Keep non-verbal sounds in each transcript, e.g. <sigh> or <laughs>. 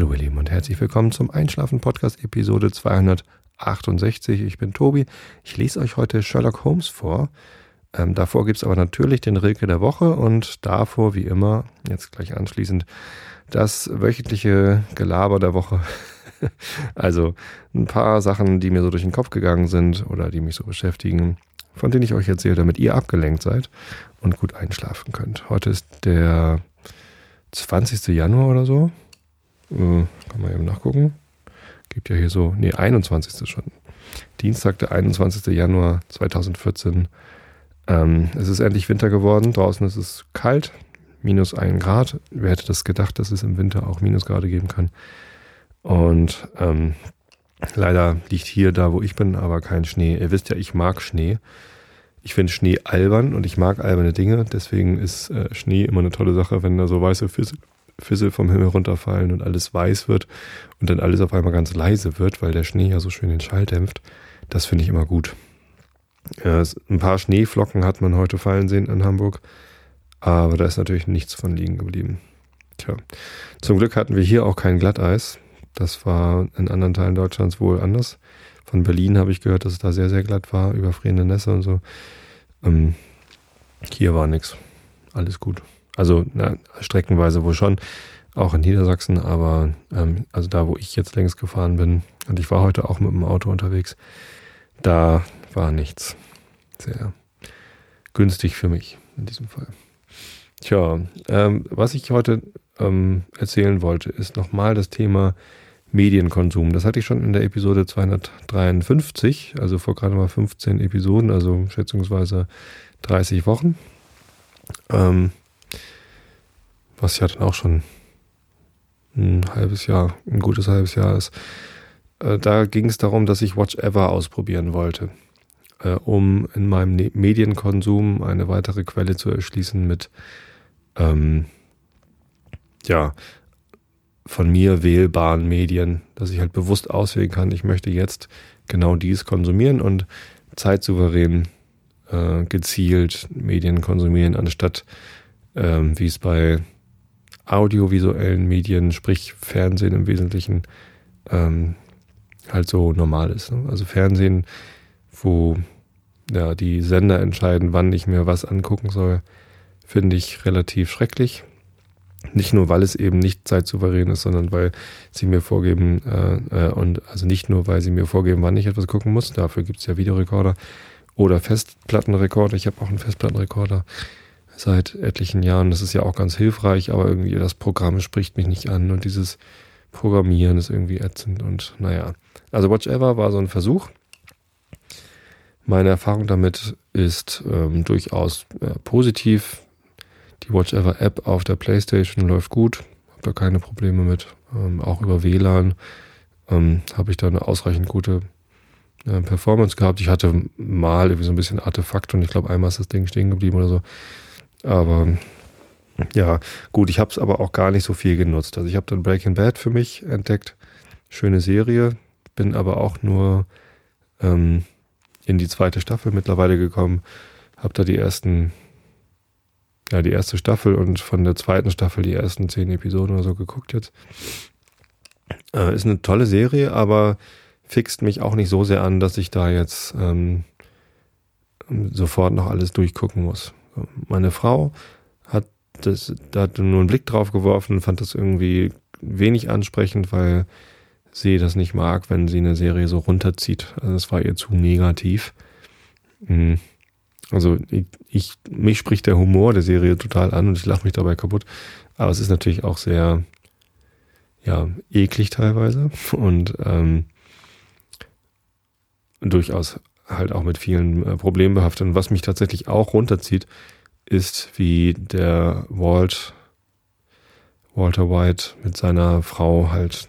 Hallo ihr Lieben und herzlich willkommen zum Einschlafen Podcast Episode 268. Ich bin Tobi. Ich lese euch heute Sherlock Holmes vor. Ähm, davor gibt es aber natürlich den Rilke der Woche und davor, wie immer, jetzt gleich anschließend, das wöchentliche Gelaber der Woche. <laughs> also ein paar Sachen, die mir so durch den Kopf gegangen sind oder die mich so beschäftigen, von denen ich euch erzähle, damit ihr abgelenkt seid und gut einschlafen könnt. Heute ist der 20. Januar oder so. Äh, kann man eben nachgucken. Gibt ja hier so, nee, 21. schon. Dienstag, der 21. Januar 2014. Ähm, es ist endlich Winter geworden. Draußen ist es kalt, minus ein Grad. Wer hätte das gedacht, dass es im Winter auch Minusgrade geben kann? Und ähm, leider liegt hier, da wo ich bin, aber kein Schnee. Ihr wisst ja, ich mag Schnee. Ich finde Schnee albern und ich mag alberne Dinge. Deswegen ist äh, Schnee immer eine tolle Sache, wenn da so weiße Füße Fissel vom Himmel runterfallen und alles weiß wird und dann alles auf einmal ganz leise wird, weil der Schnee ja so schön den Schall dämpft. Das finde ich immer gut. Ja, ein paar Schneeflocken hat man heute fallen sehen in Hamburg, aber da ist natürlich nichts von liegen geblieben. Tja, zum Glück hatten wir hier auch kein Glatteis. Das war in anderen Teilen Deutschlands wohl anders. Von Berlin habe ich gehört, dass es da sehr, sehr glatt war, überfrierende Nässe und so. Ähm, hier war nichts. Alles gut. Also na, streckenweise wohl schon, auch in Niedersachsen, aber ähm, also da, wo ich jetzt längst gefahren bin, und ich war heute auch mit dem Auto unterwegs, da war nichts. Sehr günstig für mich in diesem Fall. Tja, ähm, was ich heute ähm, erzählen wollte, ist nochmal das Thema Medienkonsum. Das hatte ich schon in der Episode 253, also vor gerade mal 15 Episoden, also schätzungsweise 30 Wochen. Ähm, was ja dann auch schon ein halbes Jahr, ein gutes halbes Jahr ist. Äh, da ging es darum, dass ich Watch Ever ausprobieren wollte, äh, um in meinem ne-, Medienkonsum eine weitere Quelle zu erschließen mit ähm, ja von mir wählbaren Medien, dass ich halt bewusst auswählen kann, ich möchte jetzt genau dies konsumieren und zeitsouverän äh, gezielt Medien konsumieren, anstatt ähm, wie es bei audiovisuellen Medien, sprich Fernsehen im Wesentlichen, ähm, halt so normal ist. Ne? Also Fernsehen, wo ja, die Sender entscheiden, wann ich mir was angucken soll, finde ich relativ schrecklich. Nicht nur, weil es eben nicht zeitsouverän ist, sondern weil sie mir vorgeben, äh, äh, und also nicht nur, weil sie mir vorgeben, wann ich etwas gucken muss, dafür gibt es ja Videorekorder oder Festplattenrekorder. Ich habe auch einen Festplattenrekorder seit etlichen Jahren. Das ist ja auch ganz hilfreich, aber irgendwie das Programm spricht mich nicht an und dieses Programmieren ist irgendwie ätzend und naja. Also Watch Ever war so ein Versuch. Meine Erfahrung damit ist ähm, durchaus äh, positiv. Die Watch Ever App auf der PlayStation läuft gut, habe da keine Probleme mit. Ähm, auch über WLAN ähm, habe ich da eine ausreichend gute äh, Performance gehabt. Ich hatte mal irgendwie so ein bisschen Artefakt und ich glaube einmal ist das Ding stehen geblieben oder so. Aber ja, gut, ich habe es aber auch gar nicht so viel genutzt. Also ich habe dann Breaking Bad für mich entdeckt. Schöne Serie, bin aber auch nur ähm, in die zweite Staffel mittlerweile gekommen. Habe da die ersten, ja, die erste Staffel und von der zweiten Staffel die ersten zehn Episoden oder so geguckt jetzt. Äh, ist eine tolle Serie, aber fixt mich auch nicht so sehr an, dass ich da jetzt ähm, sofort noch alles durchgucken muss. Meine Frau hat das, da hat nur einen Blick drauf geworfen, fand das irgendwie wenig ansprechend, weil sie das nicht mag, wenn sie eine Serie so runterzieht. Also es war ihr zu negativ. Hm. Also ich, ich, mich spricht der Humor der Serie total an und ich lache mich dabei kaputt. Aber es ist natürlich auch sehr, ja, eklig teilweise und ähm, durchaus halt auch mit vielen äh, Problemen behaftet. Und was mich tatsächlich auch runterzieht, ist, wie der Walt, Walter White mit seiner Frau halt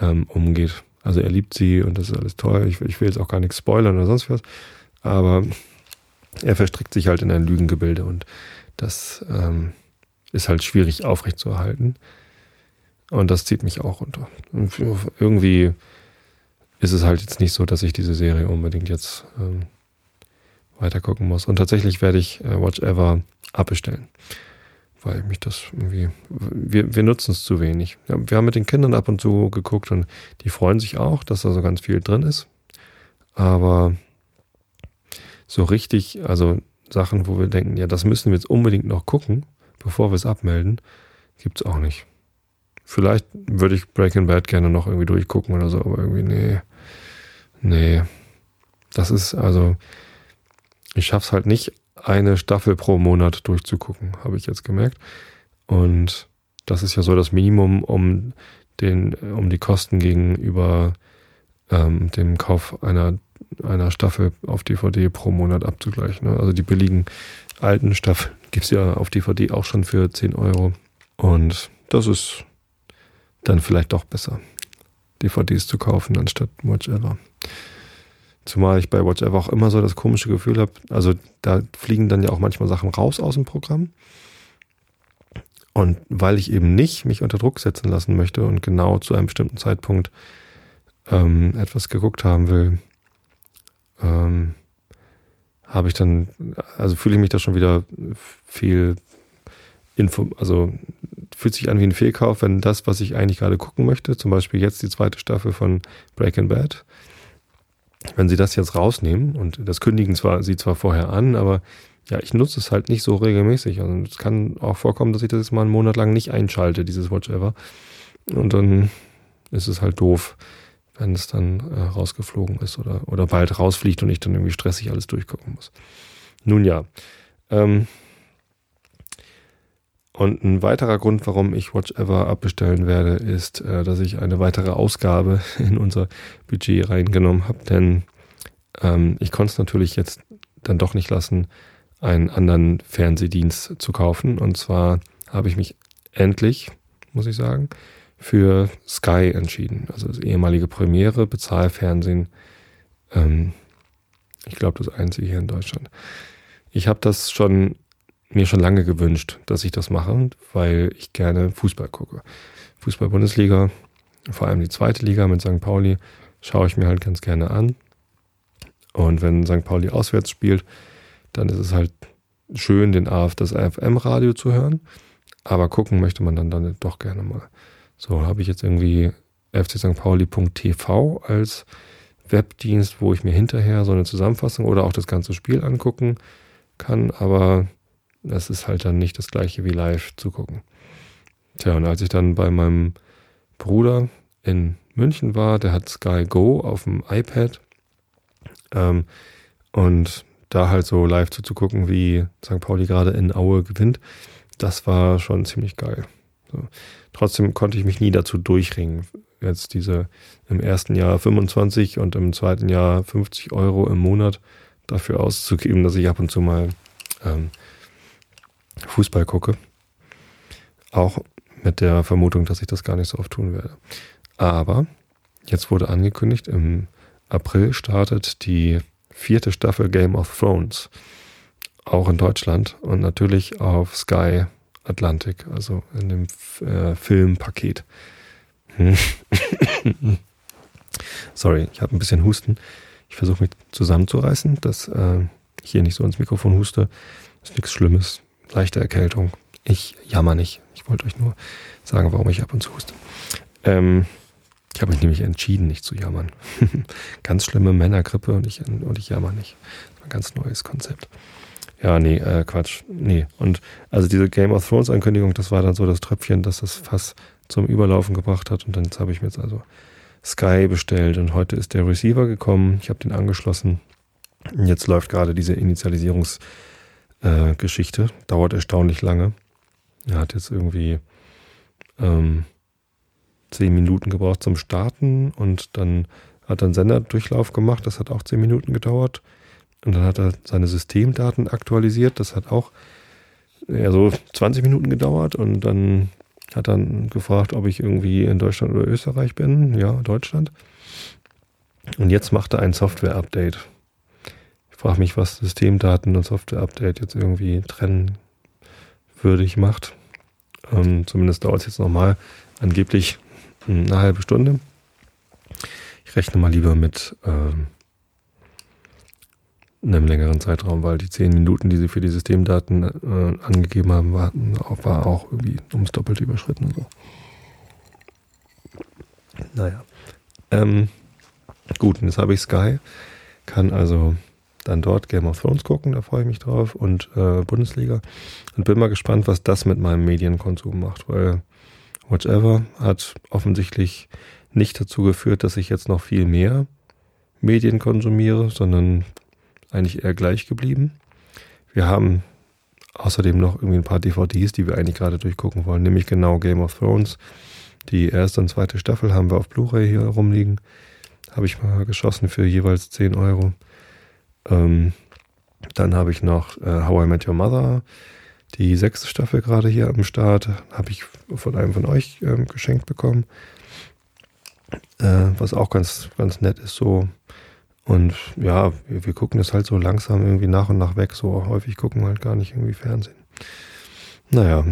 ähm, umgeht. Also er liebt sie und das ist alles toll. Ich, ich will jetzt auch gar nichts spoilern oder sonst was. Aber er verstrickt sich halt in ein Lügengebilde und das ähm, ist halt schwierig aufrechtzuerhalten. Und das zieht mich auch runter. Und irgendwie ist es halt jetzt nicht so, dass ich diese Serie unbedingt jetzt ähm, weiter gucken muss. Und tatsächlich werde ich äh, Watch Ever abbestellen. weil mich das irgendwie, wir, wir nutzen es zu wenig. Ja, wir haben mit den Kindern ab und zu geguckt und die freuen sich auch, dass da so ganz viel drin ist. Aber so richtig, also Sachen, wo wir denken, ja, das müssen wir jetzt unbedingt noch gucken, bevor wir es abmelden, gibt es auch nicht. Vielleicht würde ich Breaking Bad gerne noch irgendwie durchgucken oder so, aber irgendwie, nee. Nee. Das ist, also, ich schaff's halt nicht, eine Staffel pro Monat durchzugucken, habe ich jetzt gemerkt. Und das ist ja so das Minimum, um den, um die Kosten gegenüber ähm, dem Kauf einer, einer Staffel auf DVD pro Monat abzugleichen. Ne? Also die billigen alten Staffeln gibt's ja auf DVD auch schon für 10 Euro. Und das ist dann vielleicht doch besser, DVDs zu kaufen anstatt Watch Ever. Zumal ich bei Watch Ever auch immer so das komische Gefühl habe, also da fliegen dann ja auch manchmal Sachen raus aus dem Programm. Und weil ich eben nicht mich unter Druck setzen lassen möchte und genau zu einem bestimmten Zeitpunkt ähm, etwas geguckt haben will, ähm, habe ich dann, also fühle ich mich da schon wieder viel Info, also fühlt sich an wie ein Fehlkauf, wenn das, was ich eigentlich gerade gucken möchte, zum Beispiel jetzt die zweite Staffel von Breaking Bad, wenn sie das jetzt rausnehmen und das kündigen zwar sie zwar vorher an, aber ja, ich nutze es halt nicht so regelmäßig. Also es kann auch vorkommen, dass ich das jetzt mal einen Monat lang nicht einschalte, dieses Watch Ever. Und dann ist es halt doof, wenn es dann äh, rausgeflogen ist oder, oder bald rausfliegt und ich dann irgendwie stressig alles durchgucken muss. Nun ja. Ähm, und ein weiterer Grund, warum ich Watch Ever abbestellen werde, ist, äh, dass ich eine weitere Ausgabe <laughs> in unser Budget reingenommen habe. Denn ähm, ich konnte es natürlich jetzt dann doch nicht lassen, einen anderen Fernsehdienst zu kaufen. Und zwar habe ich mich endlich, muss ich sagen, für Sky entschieden. Also das ehemalige Premiere, Bezahlfernsehen. Ähm, ich glaube, das einzige hier in Deutschland. Ich habe das schon mir schon lange gewünscht, dass ich das mache, weil ich gerne Fußball gucke. Fußball-Bundesliga, vor allem die zweite Liga mit St. Pauli, schaue ich mir halt ganz gerne an. Und wenn St. Pauli auswärts spielt, dann ist es halt schön, den AF, das AFM-Radio zu hören. Aber gucken möchte man dann, dann doch gerne mal. So habe ich jetzt irgendwie fcstpauli.tv als Webdienst, wo ich mir hinterher so eine Zusammenfassung oder auch das ganze Spiel angucken kann. Aber das ist halt dann nicht das gleiche wie live zu gucken. Tja, und als ich dann bei meinem Bruder in München war, der hat Sky Go auf dem iPad ähm, und da halt so live zuzugucken, wie St. Pauli gerade in Aue gewinnt, das war schon ziemlich geil. So. Trotzdem konnte ich mich nie dazu durchringen, jetzt diese im ersten Jahr 25 und im zweiten Jahr 50 Euro im Monat dafür auszugeben, dass ich ab und zu mal ähm, Fußball gucke. Auch mit der Vermutung, dass ich das gar nicht so oft tun werde. Aber jetzt wurde angekündigt, im April startet die vierte Staffel Game of Thrones. Auch in Deutschland und natürlich auf Sky Atlantic, also in dem äh, Filmpaket. <laughs> Sorry, ich habe ein bisschen Husten. Ich versuche mich zusammenzureißen, dass äh, ich hier nicht so ins Mikrofon huste. Ist nichts Schlimmes leichte Erkältung. Ich jammer nicht. Ich wollte euch nur sagen, warum ich ab und zu huste. Ähm, ich habe mich nämlich entschieden, nicht zu jammern. <laughs> ganz schlimme Männergrippe und ich, und ich jammer nicht. Ein ganz neues Konzept. Ja, nee, äh, Quatsch. Nee. Und also diese Game of Thrones Ankündigung, das war dann so das Tröpfchen, das das Fass zum Überlaufen gebracht hat. Und dann habe ich mir jetzt also Sky bestellt und heute ist der Receiver gekommen. Ich habe den angeschlossen. Jetzt läuft gerade diese Initialisierungs- äh, Geschichte. Dauert erstaunlich lange. Er hat jetzt irgendwie ähm, zehn Minuten gebraucht zum Starten und dann hat er einen Senderdurchlauf gemacht. Das hat auch zehn Minuten gedauert. Und dann hat er seine Systemdaten aktualisiert. Das hat auch ja, so 20 Minuten gedauert. Und dann hat er gefragt, ob ich irgendwie in Deutschland oder Österreich bin. Ja, Deutschland. Und jetzt macht er ein Software-Update frage mich, was Systemdaten und Software-Update jetzt irgendwie trennwürdig macht. Ähm, zumindest dauert es jetzt nochmal angeblich eine halbe Stunde. Ich rechne mal lieber mit ähm, in einem längeren Zeitraum, weil die zehn Minuten, die sie für die Systemdaten äh, angegeben haben, waren, war auch irgendwie ums Doppelte überschritten. Und so. Naja. Ähm, gut, und jetzt habe ich Sky, kann also dann dort Game of Thrones gucken, da freue ich mich drauf, und äh, Bundesliga. Und bin mal gespannt, was das mit meinem Medienkonsum macht, weil Whatever hat offensichtlich nicht dazu geführt, dass ich jetzt noch viel mehr Medien konsumiere, sondern eigentlich eher gleich geblieben. Wir haben außerdem noch irgendwie ein paar DVDs, die wir eigentlich gerade durchgucken wollen, nämlich genau Game of Thrones. Die erste und zweite Staffel haben wir auf Blu-ray hier rumliegen. Habe ich mal geschossen für jeweils 10 Euro. Ähm, dann habe ich noch äh, How I Met Your Mother, die sechste Staffel gerade hier am Start. Habe ich von einem von euch ähm, geschenkt bekommen. Äh, was auch ganz, ganz nett ist so. Und ja, wir, wir, gucken das halt so langsam irgendwie nach und nach weg. So häufig gucken wir halt gar nicht irgendwie Fernsehen. Naja.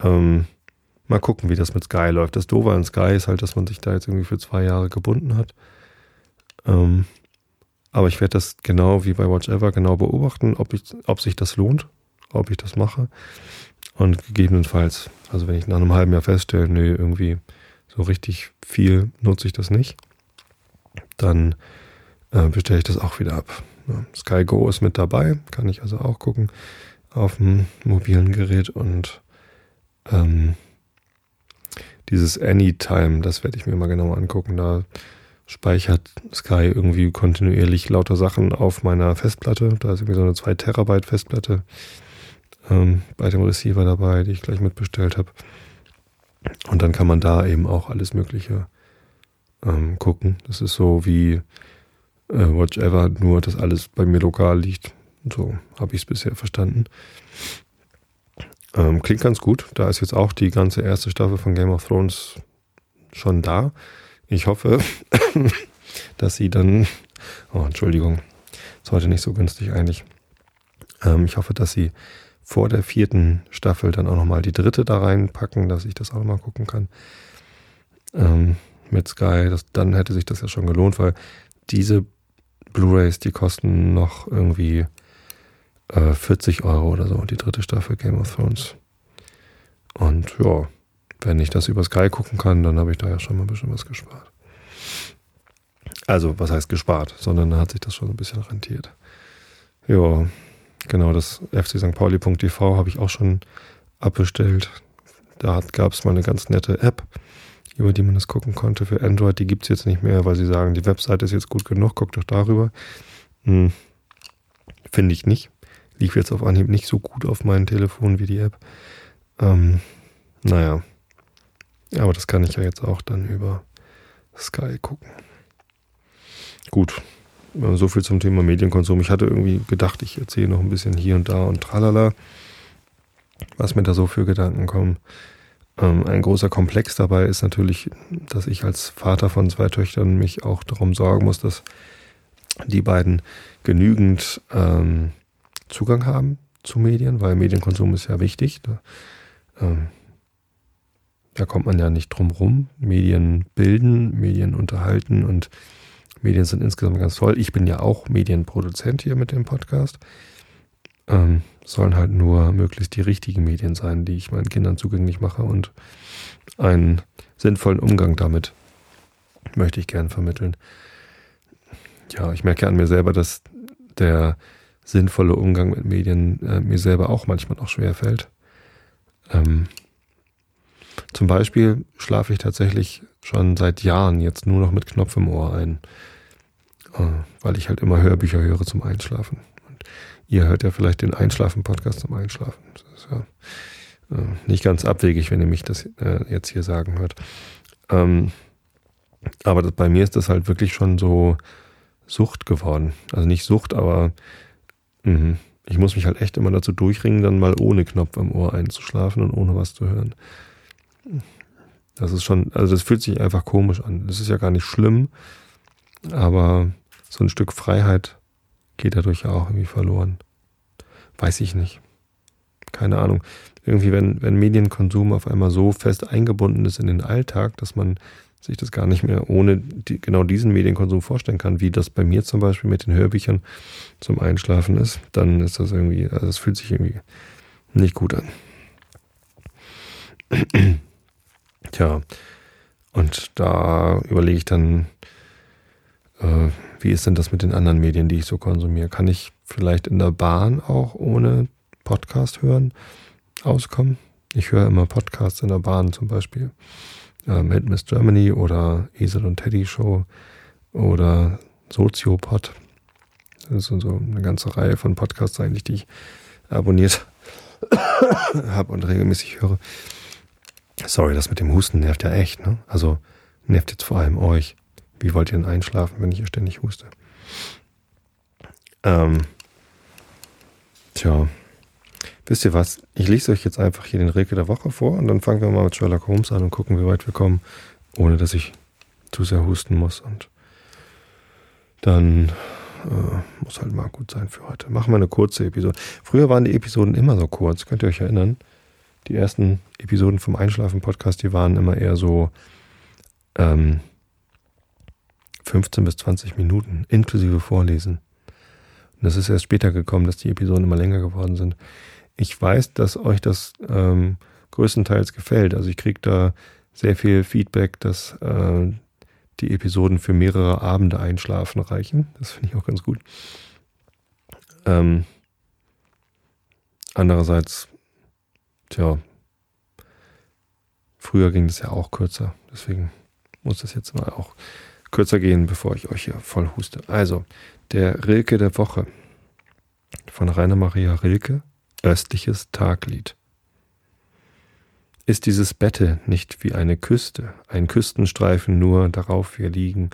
Ähm, mal gucken, wie das mit Sky läuft. Das Doofe an Sky ist halt, dass man sich da jetzt irgendwie für zwei Jahre gebunden hat. Ähm, aber ich werde das genau wie bei Watch Ever genau beobachten, ob, ich, ob sich das lohnt, ob ich das mache. Und gegebenenfalls, also wenn ich nach einem halben Jahr feststelle, nee, irgendwie so richtig viel nutze ich das nicht, dann äh, bestelle ich das auch wieder ab. Ja, Sky Go ist mit dabei, kann ich also auch gucken auf dem mobilen Gerät und ähm, dieses Anytime, das werde ich mir mal genauer angucken. Da speichert Sky irgendwie kontinuierlich lauter Sachen auf meiner Festplatte. Da ist irgendwie so eine 2 Terabyte Festplatte ähm, bei dem Receiver dabei, die ich gleich mitbestellt habe. Und dann kann man da eben auch alles Mögliche ähm, gucken. Das ist so wie äh, Watch Ever, nur dass alles bei mir lokal liegt. So habe ich es bisher verstanden. Ähm, klingt ganz gut. Da ist jetzt auch die ganze erste Staffel von Game of Thrones schon da. Ich hoffe, <laughs> dass sie dann. Oh, Entschuldigung. Ist heute nicht so günstig eigentlich. Ähm, ich hoffe, dass sie vor der vierten Staffel dann auch nochmal die dritte da reinpacken, dass ich das auch nochmal gucken kann. Ähm, mit Sky, das, dann hätte sich das ja schon gelohnt, weil diese Blu-rays, die kosten noch irgendwie äh, 40 Euro oder so, die dritte Staffel Game of Thrones. Und ja, wenn ich das über Sky gucken kann, dann habe ich da ja schon mal ein bisschen was gespart. Also, was heißt gespart, sondern hat sich das schon ein bisschen rentiert. Ja, genau, das FC St. Pauli.tv habe ich auch schon abbestellt. Da gab es mal eine ganz nette App, über die man das gucken konnte. Für Android, die gibt es jetzt nicht mehr, weil sie sagen, die Webseite ist jetzt gut genug, guckt doch darüber. Hm, Finde ich nicht. Lief jetzt auf Anhieb nicht so gut auf meinem Telefon wie die App. Ähm, naja. Aber das kann ich ja jetzt auch dann über Sky gucken. Gut. So viel zum Thema Medienkonsum. Ich hatte irgendwie gedacht, ich erzähle noch ein bisschen hier und da und tralala, was mir da so für Gedanken kommen. Ähm, ein großer Komplex dabei ist natürlich, dass ich als Vater von zwei Töchtern mich auch darum sorgen muss, dass die beiden genügend ähm, Zugang haben zu Medien, weil Medienkonsum ist ja wichtig. Da, ähm, da kommt man ja nicht drum rum. Medien bilden, Medien unterhalten und Medien sind insgesamt ganz toll. Ich bin ja auch Medienproduzent hier mit dem Podcast. Ähm, sollen halt nur möglichst die richtigen Medien sein, die ich meinen Kindern zugänglich mache und einen sinnvollen Umgang damit möchte ich gern vermitteln. Ja, ich merke an mir selber, dass der sinnvolle Umgang mit Medien äh, mir selber auch manchmal noch schwer fällt. Ähm, zum Beispiel schlafe ich tatsächlich schon seit Jahren jetzt nur noch mit Knopf im Ohr ein, äh, weil ich halt immer Hörbücher höre zum Einschlafen. Und ihr hört ja vielleicht den Einschlafen-Podcast zum Einschlafen. Das ist ja äh, nicht ganz abwegig, wenn ihr mich das äh, jetzt hier sagen hört. Ähm, aber bei mir ist das halt wirklich schon so Sucht geworden. Also nicht Sucht, aber mh, ich muss mich halt echt immer dazu durchringen, dann mal ohne Knopf im Ohr einzuschlafen und ohne was zu hören. Das ist schon, also das fühlt sich einfach komisch an. Das ist ja gar nicht schlimm, aber so ein Stück Freiheit geht dadurch ja auch irgendwie verloren. Weiß ich nicht. Keine Ahnung. Irgendwie, wenn, wenn Medienkonsum auf einmal so fest eingebunden ist in den Alltag, dass man sich das gar nicht mehr ohne die, genau diesen Medienkonsum vorstellen kann, wie das bei mir zum Beispiel mit den Hörbüchern zum Einschlafen ist, dann ist das irgendwie, also es fühlt sich irgendwie nicht gut an. Tja, und da überlege ich dann, äh, wie ist denn das mit den anderen Medien, die ich so konsumiere? Kann ich vielleicht in der Bahn auch ohne Podcast hören auskommen? Ich höre immer Podcasts in der Bahn zum Beispiel äh, Mad Miss Germany oder Esel und Teddy Show oder Soziopod. Das sind so eine ganze Reihe von Podcasts eigentlich, die ich abonniert <coughs> habe und regelmäßig höre. Sorry, das mit dem Husten nervt ja echt, ne? Also nervt jetzt vor allem euch. Wie wollt ihr denn einschlafen, wenn ich hier ständig huste? Ähm, tja, Wisst ihr was? Ich lese euch jetzt einfach hier den Rilke der Woche vor und dann fangen wir mal mit Sherlock Holmes an und gucken, wie weit wir kommen, ohne dass ich zu sehr husten muss. Und dann äh, muss halt mal gut sein für heute. Machen wir eine kurze Episode. Früher waren die Episoden immer so kurz, könnt ihr euch erinnern? Die ersten Episoden vom Einschlafen-Podcast, die waren immer eher so ähm, 15 bis 20 Minuten, inklusive Vorlesen. Und das ist erst später gekommen, dass die Episoden immer länger geworden sind ich weiß, dass euch das ähm, größtenteils gefällt. Also ich kriege da sehr viel Feedback, dass äh, die Episoden für mehrere Abende einschlafen reichen. Das finde ich auch ganz gut. Ähm, andererseits, tja, früher ging das ja auch kürzer. Deswegen muss das jetzt mal auch kürzer gehen, bevor ich euch hier voll huste. Also, der Rilke der Woche von Rainer Maria Rilke östliches Taglied. Ist dieses Bette nicht wie eine Küste, ein Küstenstreifen nur, darauf wir liegen,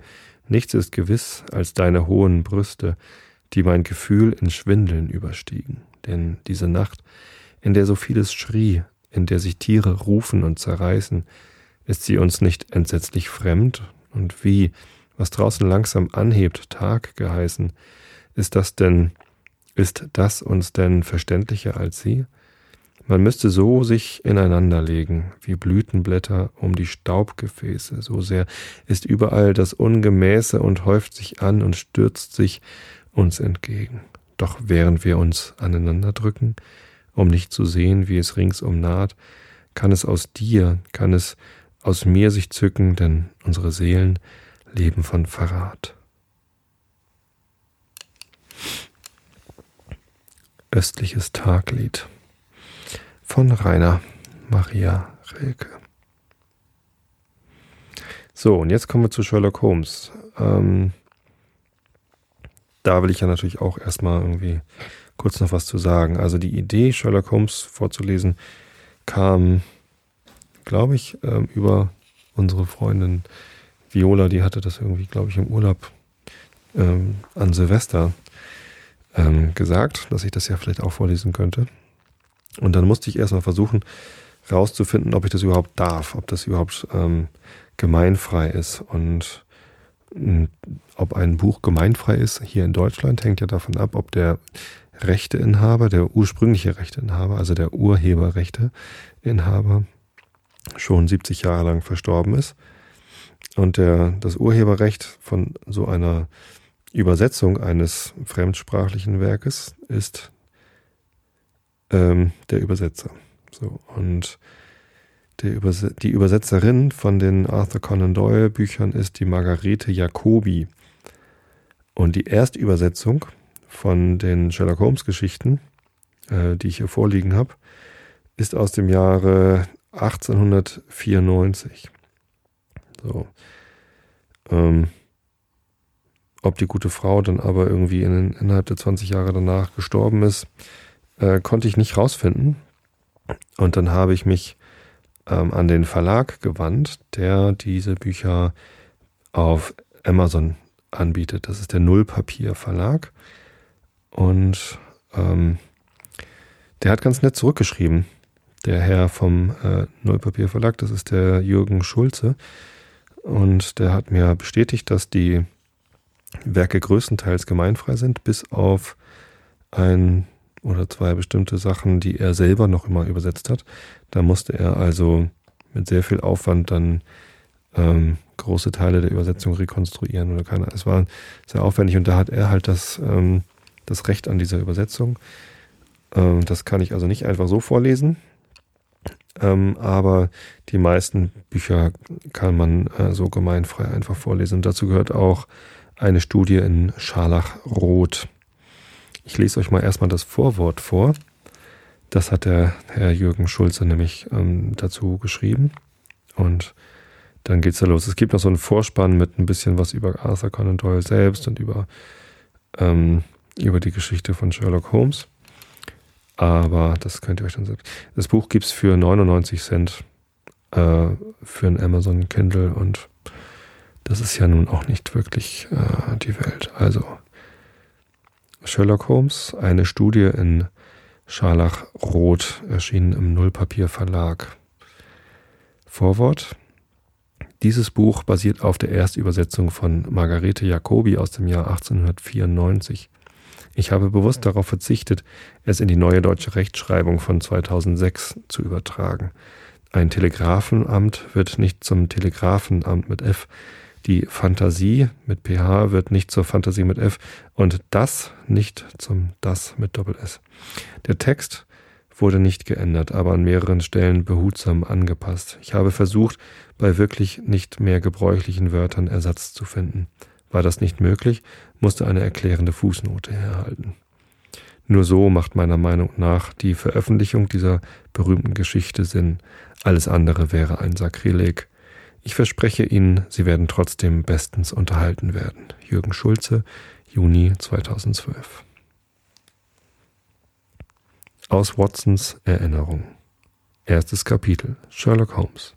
nichts ist gewiss als deine hohen Brüste, die mein Gefühl in Schwindeln überstiegen. Denn diese Nacht, in der so vieles schrie, in der sich Tiere rufen und zerreißen, ist sie uns nicht entsetzlich fremd? Und wie, was draußen langsam anhebt, Tag geheißen, ist das denn ist das uns denn verständlicher als sie? Man müsste so sich ineinanderlegen, wie Blütenblätter um die Staubgefäße, so sehr ist überall das Ungemäße und häuft sich an und stürzt sich uns entgegen. Doch während wir uns aneinander drücken, um nicht zu sehen, wie es ringsum naht, kann es aus dir, kann es aus mir sich zücken, denn unsere Seelen leben von Verrat. Östliches Taglied von Rainer Maria Rilke. So, und jetzt kommen wir zu Sherlock Holmes. Ähm, da will ich ja natürlich auch erstmal irgendwie kurz noch was zu sagen. Also die Idee, Sherlock Holmes vorzulesen, kam, glaube ich, ähm, über unsere Freundin Viola, die hatte das irgendwie, glaube ich, im Urlaub ähm, an Silvester ähm, gesagt, dass ich das ja vielleicht auch vorlesen könnte. Und dann musste ich erstmal versuchen, rauszufinden, ob ich das überhaupt darf, ob das überhaupt ähm, gemeinfrei ist. Und mh, ob ein Buch gemeinfrei ist hier in Deutschland, hängt ja davon ab, ob der Rechteinhaber, der ursprüngliche Rechteinhaber, also der Urheberrechteinhaber, schon 70 Jahre lang verstorben ist. Und der, das Urheberrecht von so einer Übersetzung eines fremdsprachlichen Werkes ist ähm, der Übersetzer. So, und der Übers die Übersetzerin von den Arthur Conan Doyle Büchern ist die Margarete Jacobi. Und die Erstübersetzung von den Sherlock Holmes Geschichten, äh, die ich hier vorliegen habe, ist aus dem Jahre 1894. So. Ähm, ob die gute Frau dann aber irgendwie in, innerhalb der 20 Jahre danach gestorben ist, äh, konnte ich nicht rausfinden. Und dann habe ich mich ähm, an den Verlag gewandt, der diese Bücher auf Amazon anbietet. Das ist der Nullpapier Verlag. Und ähm, der hat ganz nett zurückgeschrieben. Der Herr vom äh, Verlag, das ist der Jürgen Schulze. Und der hat mir bestätigt, dass die Werke größtenteils gemeinfrei sind, bis auf ein oder zwei bestimmte Sachen, die er selber noch immer übersetzt hat. Da musste er also mit sehr viel Aufwand dann ähm, große Teile der Übersetzung rekonstruieren oder keine. Es war sehr aufwendig und da hat er halt das, ähm, das Recht an dieser Übersetzung. Ähm, das kann ich also nicht einfach so vorlesen. Ähm, aber die meisten Bücher kann man äh, so gemeinfrei einfach vorlesen. Und dazu gehört auch eine Studie in Scharlachrot. Ich lese euch mal erstmal das Vorwort vor. Das hat der Herr Jürgen Schulze nämlich ähm, dazu geschrieben. Und dann geht's da los. Es gibt noch so einen Vorspann mit ein bisschen was über Arthur Conan Doyle selbst und über, ähm, über die Geschichte von Sherlock Holmes. Aber das könnt ihr euch dann selbst. Das Buch gibt's für 99 Cent äh, für ein Amazon Kindle und das ist ja nun auch nicht wirklich äh, die Welt. Also Sherlock Holmes, eine Studie in Scharlachrot, erschienen im Nullpapier Verlag. Vorwort. Dieses Buch basiert auf der Erstübersetzung von Margarete Jacobi aus dem Jahr 1894. Ich habe bewusst darauf verzichtet, es in die neue deutsche Rechtschreibung von 2006 zu übertragen. Ein Telegrafenamt wird nicht zum Telegrafenamt mit F, die Fantasie mit PH wird nicht zur Fantasie mit F und das nicht zum das mit Doppel S. Der Text wurde nicht geändert, aber an mehreren Stellen behutsam angepasst. Ich habe versucht, bei wirklich nicht mehr gebräuchlichen Wörtern Ersatz zu finden. War das nicht möglich, musste eine erklärende Fußnote herhalten. Nur so macht meiner Meinung nach die Veröffentlichung dieser berühmten Geschichte Sinn. Alles andere wäre ein Sakrileg. Ich verspreche Ihnen, Sie werden trotzdem bestens unterhalten werden. Jürgen Schulze, Juni 2012. Aus Watsons Erinnerung. Erstes Kapitel Sherlock Holmes.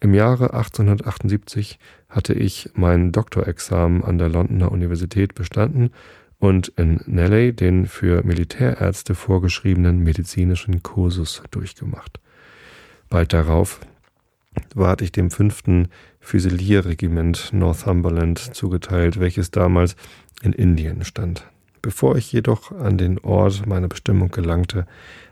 Im Jahre 1878 hatte ich mein Doktorexamen an der Londoner Universität bestanden und in Nelly den für Militärärzte vorgeschriebenen medizinischen Kursus durchgemacht. Bald darauf ward ich dem fünften Füsilierregiment Northumberland zugeteilt, welches damals in Indien stand. Bevor ich jedoch an den Ort meiner Bestimmung gelangte,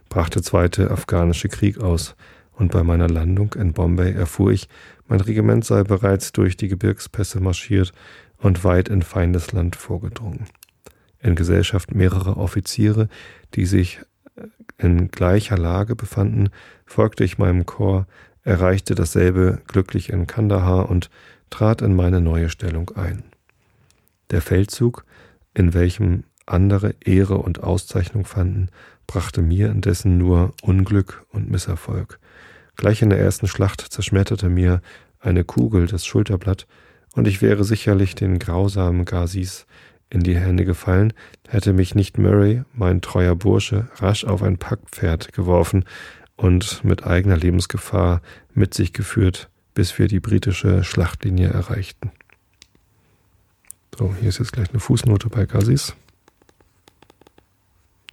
brach der zweite afghanische Krieg aus, und bei meiner Landung in Bombay erfuhr ich, mein Regiment sei bereits durch die Gebirgspässe marschiert und weit in Feindesland vorgedrungen. In Gesellschaft mehrerer Offiziere, die sich in gleicher Lage befanden, folgte ich meinem Korps erreichte dasselbe glücklich in Kandahar und trat in meine neue Stellung ein. Der Feldzug, in welchem andere Ehre und Auszeichnung fanden, brachte mir indessen nur Unglück und Misserfolg. Gleich in der ersten Schlacht zerschmetterte mir eine Kugel das Schulterblatt, und ich wäre sicherlich den grausamen Gazis in die Hände gefallen, hätte mich nicht Murray, mein treuer Bursche, rasch auf ein Packpferd geworfen, und mit eigener Lebensgefahr mit sich geführt, bis wir die britische Schlachtlinie erreichten. So, hier ist jetzt gleich eine Fußnote bei Gazis.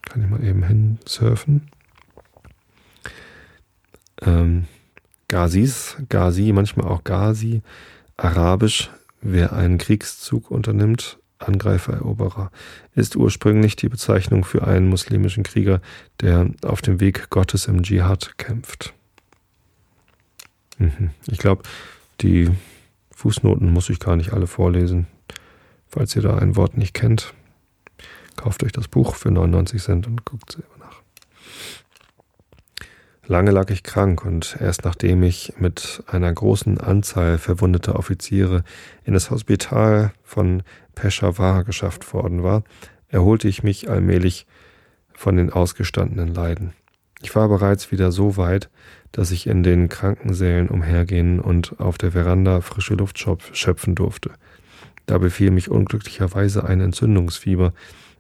Kann ich mal eben hinsurfen. Ähm, Gazis, Gazi, manchmal auch Gazi, arabisch, wer einen Kriegszug unternimmt, Angreifer, Eroberer, ist ursprünglich die Bezeichnung für einen muslimischen Krieger, der auf dem Weg Gottes im Dschihad kämpft. Mhm. Ich glaube, die Fußnoten muss ich gar nicht alle vorlesen. Falls ihr da ein Wort nicht kennt, kauft euch das Buch für 99 Cent und guckt selber. Lange lag ich krank und erst nachdem ich mit einer großen Anzahl verwundeter Offiziere in das Hospital von Peshawar geschafft worden war, erholte ich mich allmählich von den ausgestandenen Leiden. Ich war bereits wieder so weit, dass ich in den Krankensälen umhergehen und auf der Veranda frische Luft schöpfen durfte. Da befiel mich unglücklicherweise ein Entzündungsfieber,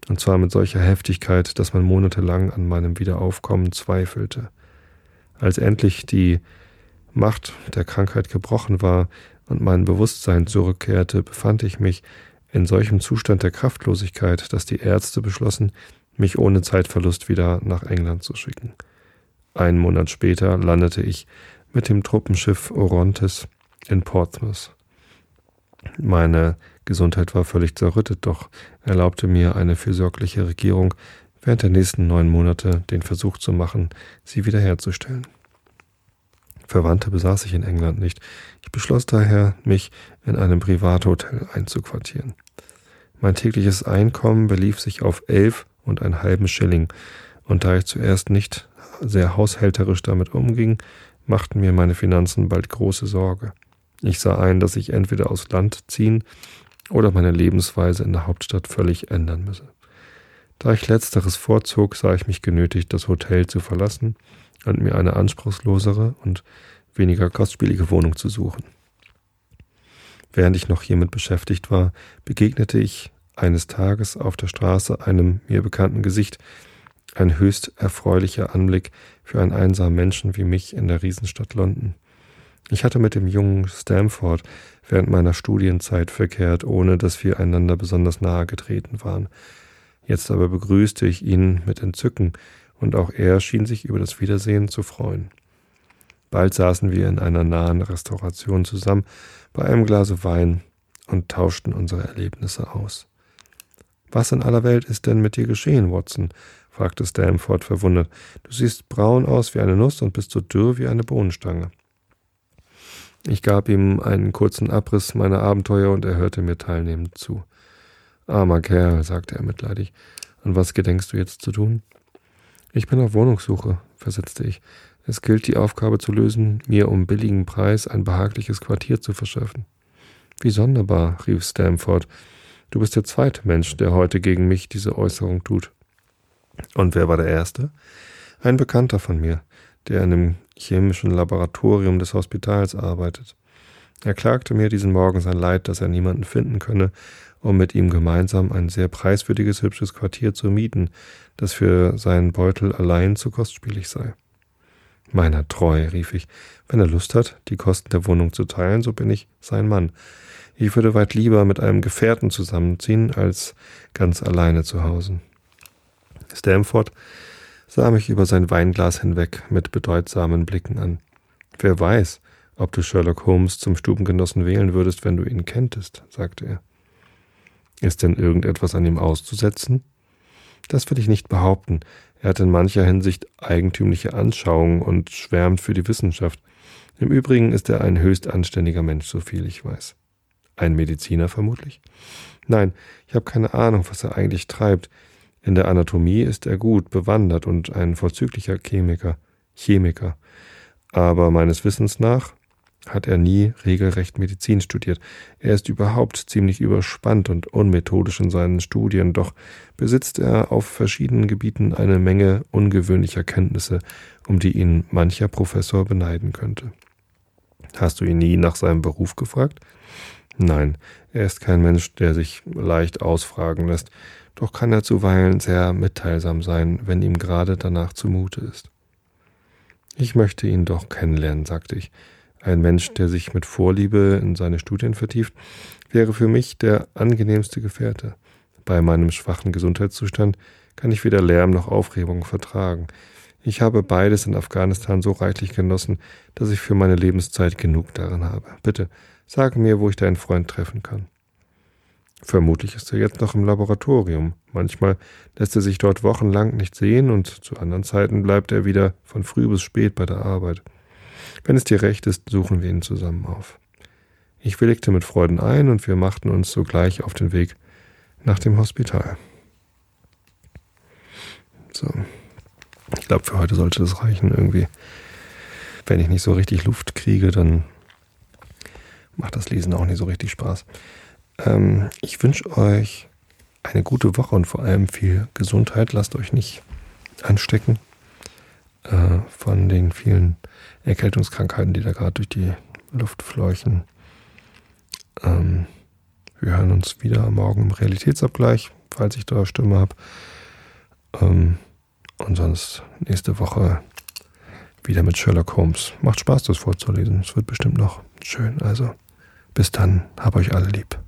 und zwar mit solcher Heftigkeit, dass man monatelang an meinem Wiederaufkommen zweifelte. Als endlich die Macht der Krankheit gebrochen war und mein Bewusstsein zurückkehrte, befand ich mich in solchem Zustand der Kraftlosigkeit, dass die Ärzte beschlossen, mich ohne Zeitverlust wieder nach England zu schicken. Einen Monat später landete ich mit dem Truppenschiff Orontes in Portsmouth. Meine Gesundheit war völlig zerrüttet, doch erlaubte mir eine fürsorgliche Regierung während der nächsten neun Monate den Versuch zu machen, sie wiederherzustellen. Verwandte besaß ich in England nicht. Ich beschloss daher, mich in einem Privathotel einzuquartieren. Mein tägliches Einkommen belief sich auf elf und einen halben Schilling, und da ich zuerst nicht sehr haushälterisch damit umging, machten mir meine Finanzen bald große Sorge. Ich sah ein, dass ich entweder aus Land ziehen oder meine Lebensweise in der Hauptstadt völlig ändern müsse. Da ich letzteres vorzog, sah ich mich genötigt, das Hotel zu verlassen und mir eine anspruchslosere und weniger kostspielige Wohnung zu suchen. Während ich noch hiermit beschäftigt war, begegnete ich eines Tages auf der Straße einem mir bekannten Gesicht, ein höchst erfreulicher Anblick für einen einsamen Menschen wie mich in der Riesenstadt London. Ich hatte mit dem jungen Stamford während meiner Studienzeit verkehrt, ohne dass wir einander besonders nahe getreten waren. Jetzt aber begrüßte ich ihn mit Entzücken, und auch er schien sich über das Wiedersehen zu freuen. Bald saßen wir in einer nahen Restauration zusammen bei einem Glase Wein und tauschten unsere Erlebnisse aus. Was in aller Welt ist denn mit dir geschehen, Watson? fragte Stamford verwundert. Du siehst braun aus wie eine Nuss und bist so dürr wie eine Bohnenstange. Ich gab ihm einen kurzen Abriss meiner Abenteuer und er hörte mir teilnehmend zu. Armer Kerl, sagte er mitleidig. Und was gedenkst du jetzt zu tun? Ich bin auf Wohnungssuche, versetzte ich. Es gilt die Aufgabe zu lösen, mir um billigen Preis ein behagliches Quartier zu verschaffen. Wie sonderbar, rief Stamford. Du bist der zweite Mensch, der heute gegen mich diese Äußerung tut. Und wer war der Erste? Ein Bekannter von mir, der in dem chemischen Laboratorium des Hospitals arbeitet. Er klagte mir diesen Morgen sein Leid, dass er niemanden finden könne, um mit ihm gemeinsam ein sehr preiswürdiges, hübsches Quartier zu mieten, das für seinen Beutel allein zu kostspielig sei. Meiner treu, rief ich, wenn er Lust hat, die Kosten der Wohnung zu teilen, so bin ich sein Mann. Ich würde weit lieber mit einem Gefährten zusammenziehen, als ganz alleine zu Hause. Stamford sah mich über sein Weinglas hinweg mit bedeutsamen Blicken an. Wer weiß, ob du Sherlock Holmes zum Stubengenossen wählen würdest, wenn du ihn kenntest, sagte er. Ist denn irgendetwas an ihm auszusetzen? Das will ich nicht behaupten. Er hat in mancher Hinsicht eigentümliche Anschauungen und schwärmt für die Wissenschaft. Im Übrigen ist er ein höchst anständiger Mensch, so viel ich weiß. Ein Mediziner vermutlich? Nein, ich habe keine Ahnung, was er eigentlich treibt. In der Anatomie ist er gut bewandert und ein vorzüglicher Chemiker, Chemiker. Aber meines Wissens nach hat er nie regelrecht Medizin studiert. Er ist überhaupt ziemlich überspannt und unmethodisch in seinen Studien, doch besitzt er auf verschiedenen Gebieten eine Menge ungewöhnlicher Kenntnisse, um die ihn mancher Professor beneiden könnte. Hast du ihn nie nach seinem Beruf gefragt? Nein, er ist kein Mensch, der sich leicht ausfragen lässt, doch kann er zuweilen sehr mitteilsam sein, wenn ihm gerade danach zumute ist. Ich möchte ihn doch kennenlernen, sagte ich. Ein Mensch, der sich mit Vorliebe in seine Studien vertieft, wäre für mich der angenehmste Gefährte. Bei meinem schwachen Gesundheitszustand kann ich weder Lärm noch Aufregung vertragen. Ich habe beides in Afghanistan so reichlich genossen, dass ich für meine Lebenszeit genug darin habe. Bitte, sage mir, wo ich deinen Freund treffen kann. Vermutlich ist er jetzt noch im Laboratorium. Manchmal lässt er sich dort wochenlang nicht sehen und zu anderen Zeiten bleibt er wieder von früh bis spät bei der Arbeit. Wenn es dir recht ist, suchen wir ihn zusammen auf. Ich willigte mit Freuden ein und wir machten uns sogleich auf den Weg nach dem Hospital. So. Ich glaube, für heute sollte das reichen irgendwie. Wenn ich nicht so richtig Luft kriege, dann macht das Lesen auch nicht so richtig Spaß. Ähm, ich wünsche euch eine gute Woche und vor allem viel Gesundheit. Lasst euch nicht anstecken äh, von den vielen Erkältungskrankheiten, die da gerade durch die Luft fleuchen. Ähm, wir hören uns wieder morgen im Realitätsabgleich, falls ich da Stimme habe. Ähm, und sonst nächste Woche wieder mit Sherlock Holmes. Macht Spaß, das vorzulesen. Es wird bestimmt noch schön. Also bis dann, hab euch alle lieb.